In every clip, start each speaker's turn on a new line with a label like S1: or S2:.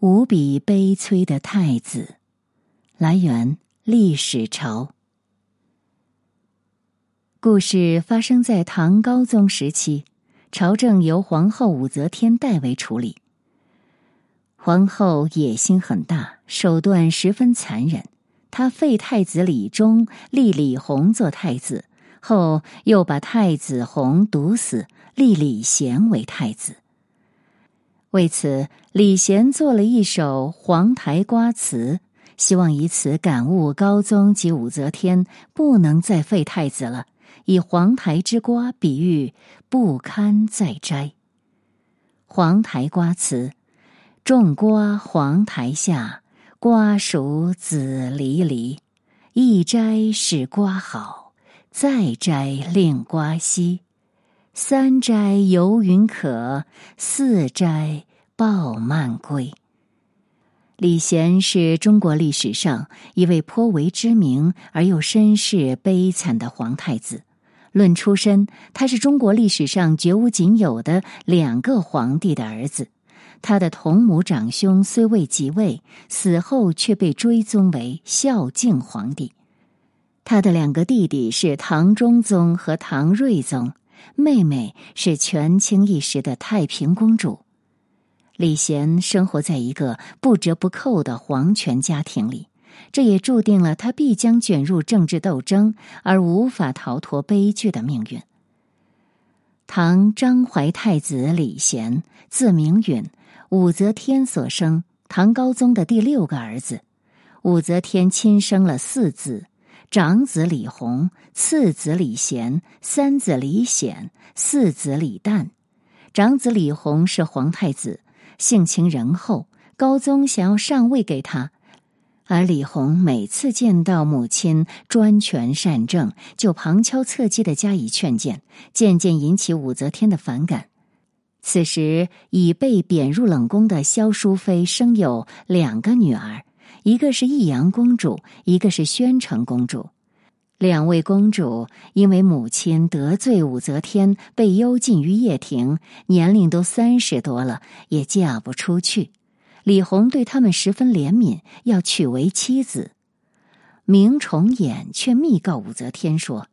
S1: 无比悲催的太子，来源历史朝。故事发生在唐高宗时期，朝政由皇后武则天代为处理。皇后野心很大，手段十分残忍。她废太子李忠，立李弘做太子，后又把太子弘毒死，立李贤为太子。为此，李贤做了一首《黄台瓜词》，希望以此感悟高宗及武则天不能再废太子了，以黄台之瓜比喻不堪再摘。《黄台瓜词》：种瓜黄台下，瓜熟子离离。一摘使瓜好，再摘令瓜稀。三摘游云可，四摘报慢归。李贤是中国历史上一位颇为知名而又身世悲惨的皇太子。论出身，他是中国历史上绝无仅有的两个皇帝的儿子。他的同母长兄虽未即位，死后却被追尊为孝敬皇帝。他的两个弟弟是唐中宗和唐睿宗。妹妹是权倾一时的太平公主，李贤生活在一个不折不扣的皇权家庭里，这也注定了他必将卷入政治斗争而无法逃脱悲剧的命运。唐章怀太子李贤，字明允，武则天所生，唐高宗的第六个儿子。武则天亲生了四子。长子李弘，次子李贤，三子李显，四子李旦。长子李弘是皇太子，性情仁厚，高宗想要上位给他，而李弘每次见到母亲专权善政，就旁敲侧击的加以劝谏，渐渐引起武则天的反感。此时已被贬入冷宫的萧淑妃生有两个女儿。一个是益阳公主，一个是宣城公主。两位公主因为母亲得罪武则天，被幽禁于掖庭，年龄都三十多了，也嫁不出去。李弘对他们十分怜悯，要娶为妻子。明崇俨却密告武则天说：“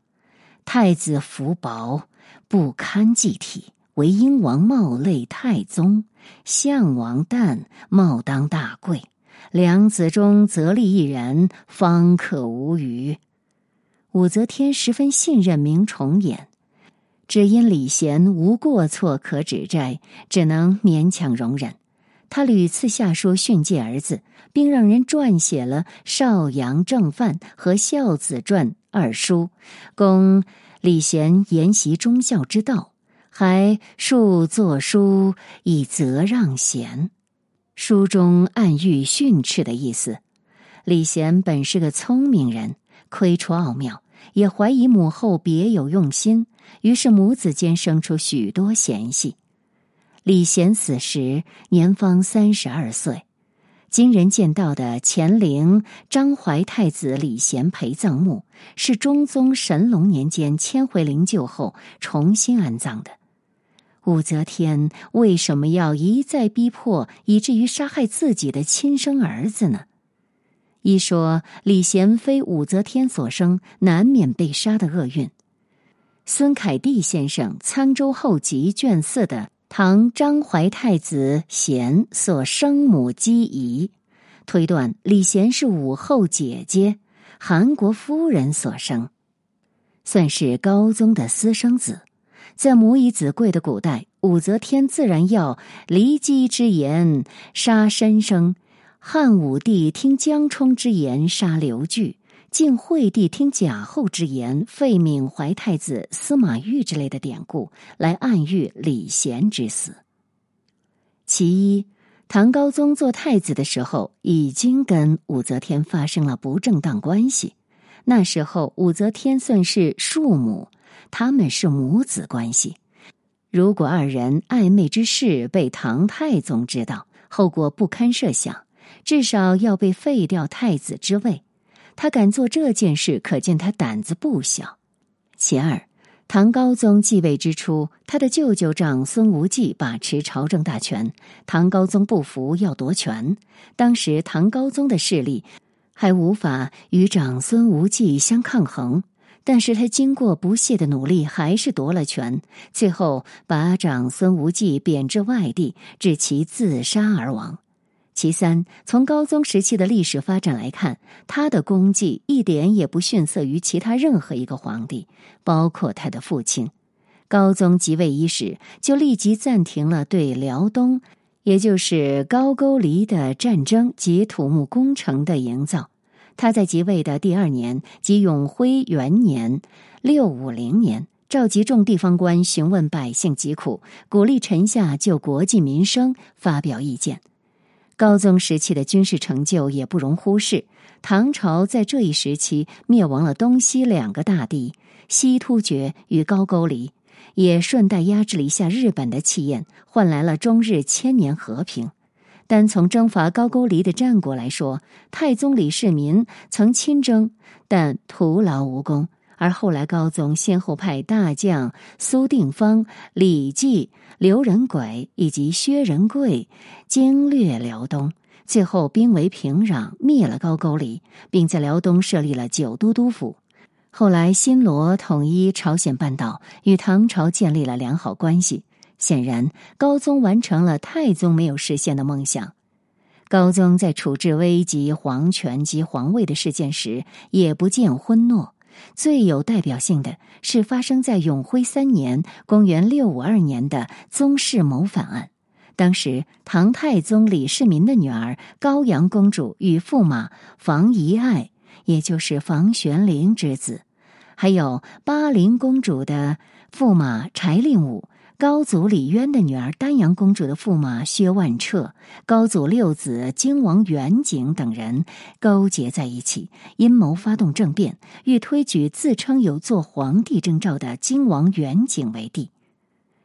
S1: 太子福薄，不堪继体，为英王冒累太宗，相王旦冒当大贵。”两子中择立一人，方可无虞。武则天十分信任明崇俨，只因李贤无过错可指摘，只能勉强容忍。他屡次下书训诫儿子，并让人撰写了《少阳正范》和《孝子传》二书，供李贤研习忠孝之道，还数作书以责让贤。书中暗喻训斥的意思。李贤本是个聪明人，窥出奥妙，也怀疑母后别有用心，于是母子间生出许多嫌隙。李贤死时年方三十二岁。今人见到的乾陵张怀太子李贤陪葬墓，是中宗神龙年间迁回灵柩后重新安葬的。武则天为什么要一再逼迫，以至于杀害自己的亲生儿子呢？一说李贤非武则天所生，难免被杀的厄运。孙凯蒂先生《沧州后集》卷四的唐张怀太子贤所生母姬仪，推断李贤是武后姐姐韩国夫人所生，算是高宗的私生子。在母以子贵的古代，武则天自然要骊姬之言杀申生，汉武帝听江充之言杀刘据，晋惠帝听贾后之言废闵怀太子司马昱之类的典故来暗喻李贤之死。其一，唐高宗做太子的时候已经跟武则天发生了不正当关系，那时候武则天算是庶母。他们是母子关系，如果二人暧昧之事被唐太宗知道，后果不堪设想，至少要被废掉太子之位。他敢做这件事，可见他胆子不小。其二，唐高宗继位之初，他的舅舅长孙无忌把持朝政大权，唐高宗不服，要夺权。当时唐高宗的势力还无法与长孙无忌相抗衡，但是他经过不懈的努力，还是夺了权，最后把长孙无忌贬至外地，致其自杀而亡。其三，从高宗时期的历史发展来看，他的功绩一点也不逊色于其他任何一个皇帝，包括他的父亲。高宗即位伊始，就立即暂停了对辽东，也就是高句丽的战争及土木工程的营造。他在即位的第二年，即永徽元年（六五零年），召集众地方官询问百姓疾苦，鼓励臣下就国计民生发表意见。高宗时期的军事成就也不容忽视。唐朝在这一时期灭亡了东西两个大帝西突厥与高句丽，也顺带压制了一下日本的气焰，换来了中日千年和平。单从征伐高句丽的战果来说，太宗李世民曾亲征，但徒劳无功。而后来高宗先后派大将苏定方、李绩。刘仁轨以及薛仁贵经略辽东，最后兵围平壤，灭了高句丽，并在辽东设立了九都督府。后来，新罗统一朝鲜半岛，与唐朝建立了良好关系。显然，高宗完成了太宗没有实现的梦想。高宗在处置危及皇权及皇位的事件时，也不见昏诺。最有代表性的是发生在永徽三年（公元六五二年）的宗室谋反案。当时，唐太宗李世民的女儿高阳公主与驸马房遗爱，也就是房玄龄之子，还有巴陵公主的驸马柴令武。高祖李渊的女儿丹阳公主的驸马薛万彻，高祖六子荆王元景等人勾结在一起，阴谋发动政变，欲推举自称有做皇帝征兆的荆王元景为帝。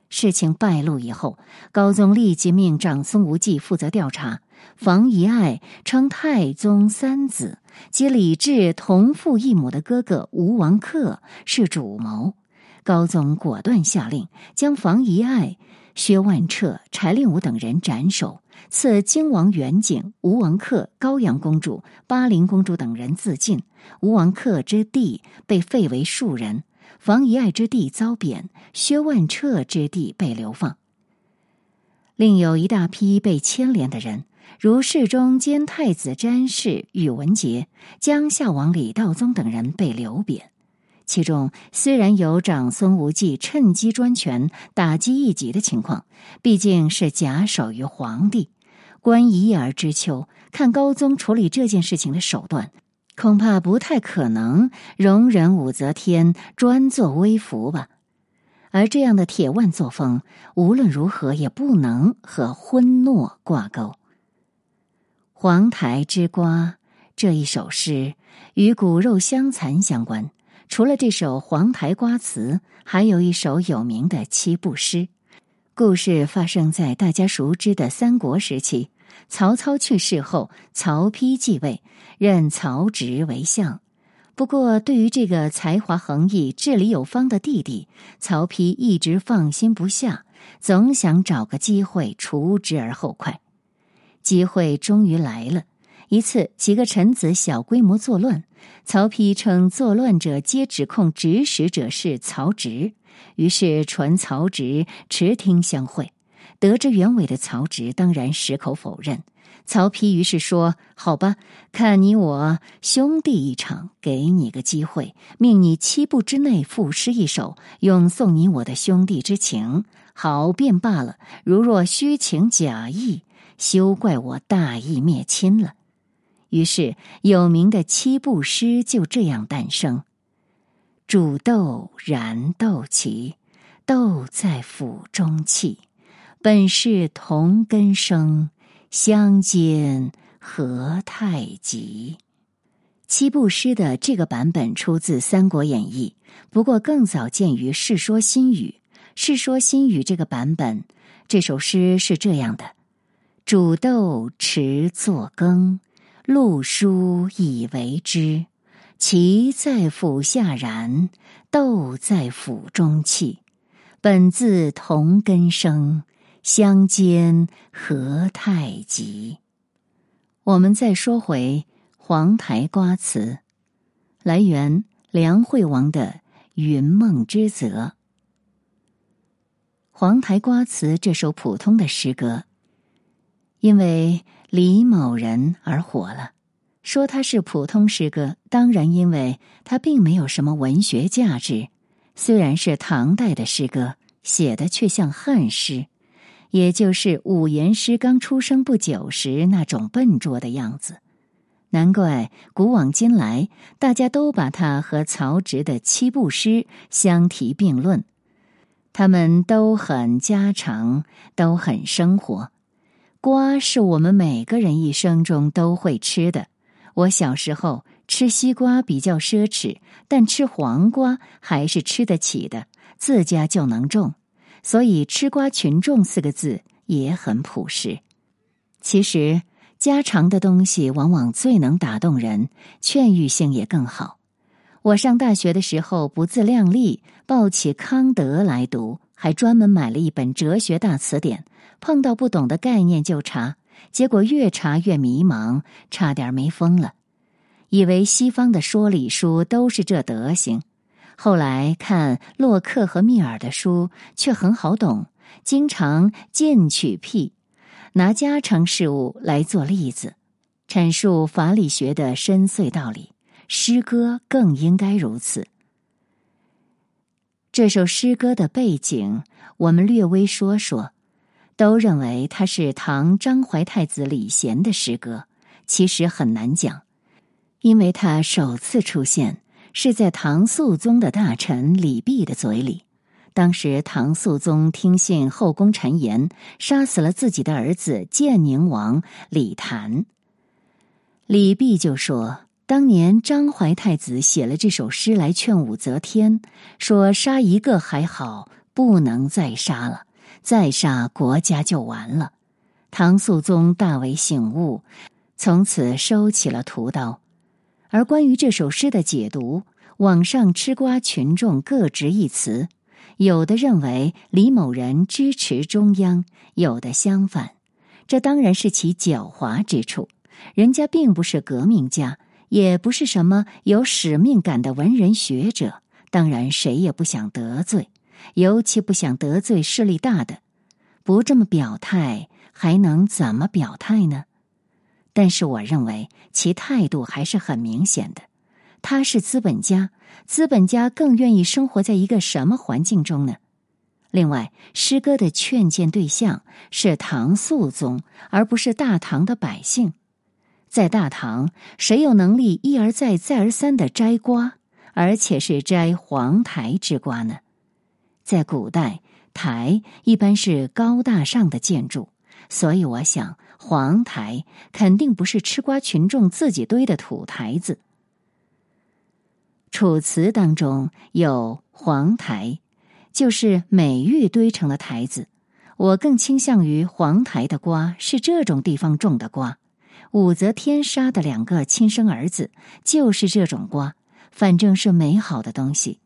S1: 事情败露以后，高宗立即命长孙无忌负责调查。房遗爱称太宗三子及李治同父异母的哥哥吴王克是主谋。高宗果断下令，将房遗爱、薛万彻、柴令武等人斩首，赐荆王元景、吴王克、高阳公主、巴陵公主等人自尽。吴王克之地被废为庶人，房遗爱之地遭贬，薛万彻之地被流放。另有一大批被牵连的人，如侍中兼太子詹事宇文杰、江夏王李道宗等人被流贬。其中虽然有长孙无忌趁机专权、打击异己的情况，毕竟是假手于皇帝。观一而知秋，看高宗处理这件事情的手段，恐怕不太可能容忍武则天专作威服吧。而这样的铁腕作风，无论如何也不能和昏诺挂钩。黄台之瓜这一首诗与骨肉相残相关。除了这首《黄台瓜词》，还有一首有名的七步诗。故事发生在大家熟知的三国时期。曹操去世后，曹丕继位，任曹植为相。不过，对于这个才华横溢、治理有方的弟弟，曹丕一直放心不下，总想找个机会除之而后快。机会终于来了。一次，几个臣子小规模作乱，曹丕称作乱者皆指控指使者是曹植，于是传曹植持听相会。得知原委的曹植当然矢口否认。曹丕于是说：“好吧，看你我兄弟一场，给你个机会，命你七步之内赋诗一首，用送你我的兄弟之情，好便罢了。如若虚情假意，休怪我大义灭亲了。”于是，有名的七步诗就这样诞生：“煮豆燃豆萁，豆在釜中泣。本是同根生，相煎何太急。”七步诗的这个版本出自《三国演义》，不过更早见于《世说新语》。《世说新语》这个版本，这首诗是这样的：“煮豆持作羹。”陆书以为之，其在府下燃，斗在府中泣。本自同根生，相煎何太急？我们再说回黄台瓜词，来源梁惠王的《云梦之泽》。黄台瓜词这首普通的诗歌，因为李某人而火了。说它是普通诗歌，当然因为它并没有什么文学价值。虽然是唐代的诗歌，写的却像汉诗，也就是五言诗刚出生不久时那种笨拙的样子。难怪古往今来，大家都把它和曹植的七步诗相提并论。他们都很家常，都很生活。瓜是我们每个人一生中都会吃的。我小时候吃西瓜比较奢侈，但吃黄瓜还是吃得起的，自家就能种，所以“吃瓜群众”四个字也很朴实。其实家常的东西往往最能打动人，劝喻性也更好。我上大学的时候不自量力，抱起康德来读，还专门买了一本哲学大词典，碰到不懂的概念就查，结果越查越迷茫，差点没疯了。以为西方的说理书都是这德行，后来看洛克和密尔的书却很好懂，经常进取癖，拿家常事物来做例子，阐述法理学的深邃道理。诗歌更应该如此。这首诗歌的背景，我们略微说说。都认为它是唐张怀太子李贤的诗歌，其实很难讲，因为他首次出现是在唐肃宗的大臣李泌的嘴里。当时唐肃宗听信后宫谗言，杀死了自己的儿子建宁王李谭。李泌就说。当年张怀太子写了这首诗来劝武则天，说杀一个还好，不能再杀了，再杀国家就完了。唐肃宗大为醒悟，从此收起了屠刀。而关于这首诗的解读，网上吃瓜群众各执一词，有的认为李某人支持中央，有的相反。这当然是其狡猾之处，人家并不是革命家。也不是什么有使命感的文人学者，当然谁也不想得罪，尤其不想得罪势力大的。不这么表态，还能怎么表态呢？但是我认为其态度还是很明显的。他是资本家，资本家更愿意生活在一个什么环境中呢？另外，诗歌的劝谏对象是唐肃宗，而不是大唐的百姓。在大唐，谁有能力一而再、再而三的摘瓜，而且是摘黄台之瓜呢？在古代，台一般是高大上的建筑，所以我想，黄台肯定不是吃瓜群众自己堆的土台子。楚辞当中有黄台，就是美玉堆成了台子。我更倾向于黄台的瓜是这种地方种的瓜。武则天杀的两个亲生儿子就是这种瓜，反正是美好的东西。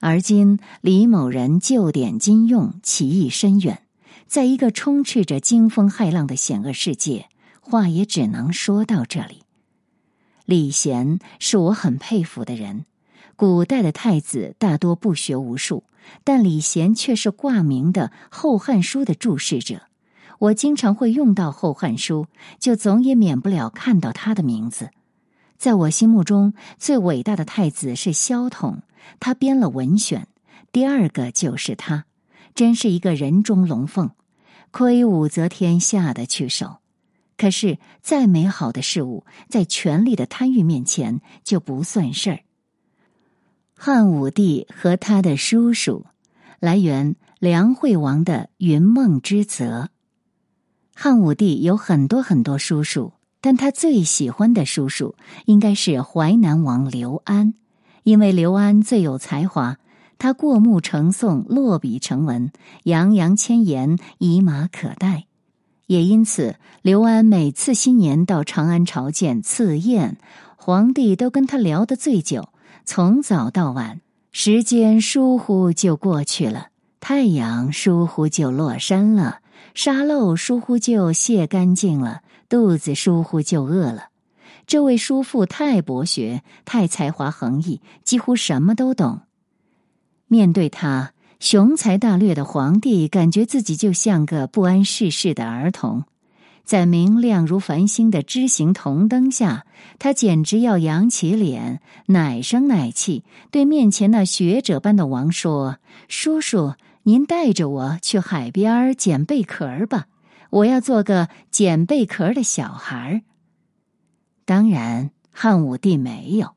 S1: 而今李某人就典今用，其意深远。在一个充斥着惊风骇浪的险恶世界，话也只能说到这里。李贤是我很佩服的人。古代的太子大多不学无术，但李贤却是挂名的《后汉书》的注释者。我经常会用到《后汉书》，就总也免不了看到他的名字。在我心目中，最伟大的太子是萧统，他编了《文选》，第二个就是他，真是一个人中龙凤。亏武则天下得去手。可是，再美好的事物，在权力的贪欲面前就不算事儿。汉武帝和他的叔叔，来源梁惠王的《云梦之泽》。汉武帝有很多很多叔叔，但他最喜欢的叔叔应该是淮南王刘安，因为刘安最有才华，他过目成诵，落笔成文，洋洋千言，以马可待。也因此，刘安每次新年到长安朝见赐宴，皇帝都跟他聊得最久，从早到晚，时间疏忽就过去了，太阳疏忽就落山了，沙漏疏忽就卸干净了，肚子疏忽就饿了。这位叔父太博学，太才华横溢，几乎什么都懂。面对他雄才大略的皇帝，感觉自己就像个不谙世事的儿童。在明亮如繁星的枝形铜灯下，他简直要扬起脸，奶声奶气对面前那学者般的王说：“叔叔，您带着我去海边捡贝壳吧，我要做个捡贝壳的小孩。”当然，汉武帝没有，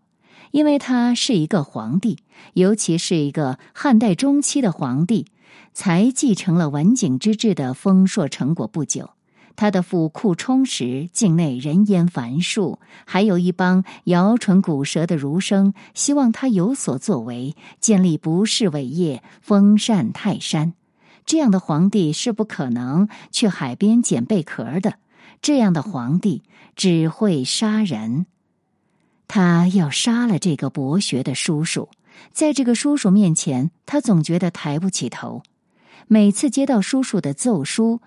S1: 因为他是一个皇帝，尤其是一个汉代中期的皇帝，才继承了文景之治的丰硕成果不久。他的府库充实，境内人烟繁数，还有一帮摇唇鼓舌的儒生，希望他有所作为，建立不世伟业，封禅泰山。这样的皇帝是不可能去海边捡贝壳的。这样的皇帝只会杀人。他要杀了这个博学的叔叔，在这个叔叔面前，他总觉得抬不起头。每次接到叔叔的奏书。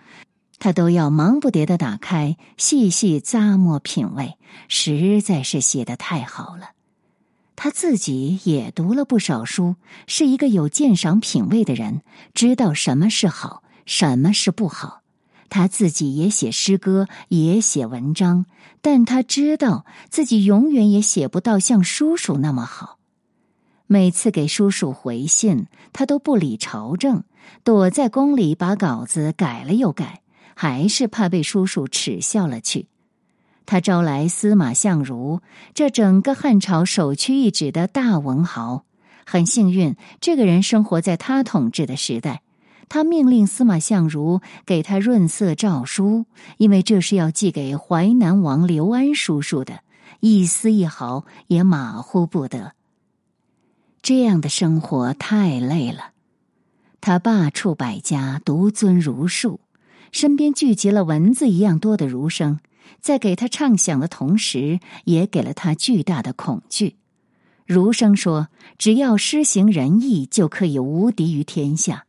S1: 他都要忙不迭的打开，细细咂摸品味，实在是写的太好了。他自己也读了不少书，是一个有鉴赏品味的人，知道什么是好，什么是不好。他自己也写诗歌，也写文章，但他知道自己永远也写不到像叔叔那么好。每次给叔叔回信，他都不理朝政，躲在宫里把稿子改了又改。还是怕被叔叔耻笑了去。他招来司马相如，这整个汉朝首屈一指的大文豪。很幸运，这个人生活在他统治的时代。他命令司马相如给他润色诏书，因为这是要寄给淮南王刘安叔叔的，一丝一毫也马虎不得。这样的生活太累了。他罢黜百家，独尊儒术。身边聚集了蚊子一样多的儒生，在给他唱响的同时，也给了他巨大的恐惧。儒生说：“只要施行仁义，就可以无敌于天下。”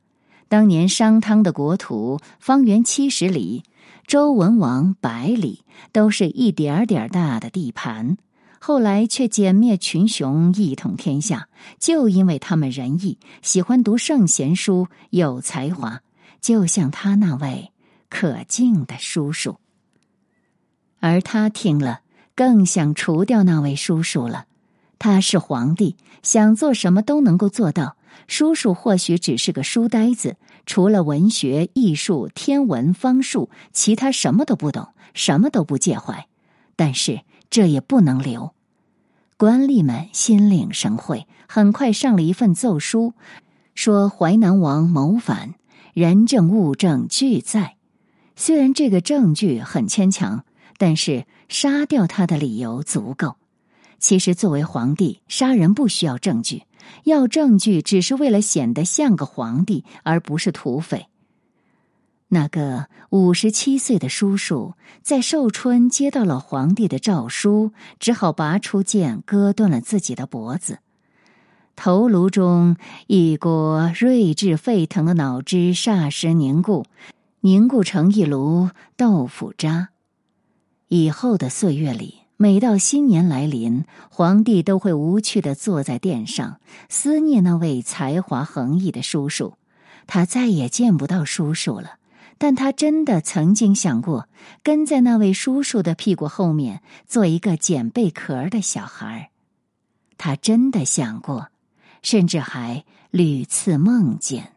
S1: 当年商汤的国土方圆七十里，周文王百里，都是一点点大的地盘。后来却歼灭群雄，一统天下，就因为他们仁义，喜欢读圣贤书，有才华，就像他那位。可敬的叔叔，而他听了更想除掉那位叔叔了。他是皇帝，想做什么都能够做到。叔叔或许只是个书呆子，除了文学、艺术、天文、方术，其他什么都不懂，什么都不介怀。但是这也不能留。官吏们心领神会，很快上了一份奏书，说淮南王谋反，人证物证俱在。虽然这个证据很牵强，但是杀掉他的理由足够。其实，作为皇帝，杀人不需要证据，要证据只是为了显得像个皇帝，而不是土匪。那个五十七岁的叔叔在寿春接到了皇帝的诏书，只好拔出剑，割断了自己的脖子。头颅中一锅睿智沸腾的脑汁霎时凝固。凝固成一炉豆腐渣。以后的岁月里，每到新年来临，皇帝都会无趣的坐在殿上，思念那位才华横溢的叔叔。他再也见不到叔叔了，但他真的曾经想过，跟在那位叔叔的屁股后面，做一个捡贝壳的小孩他真的想过，甚至还屡次梦见。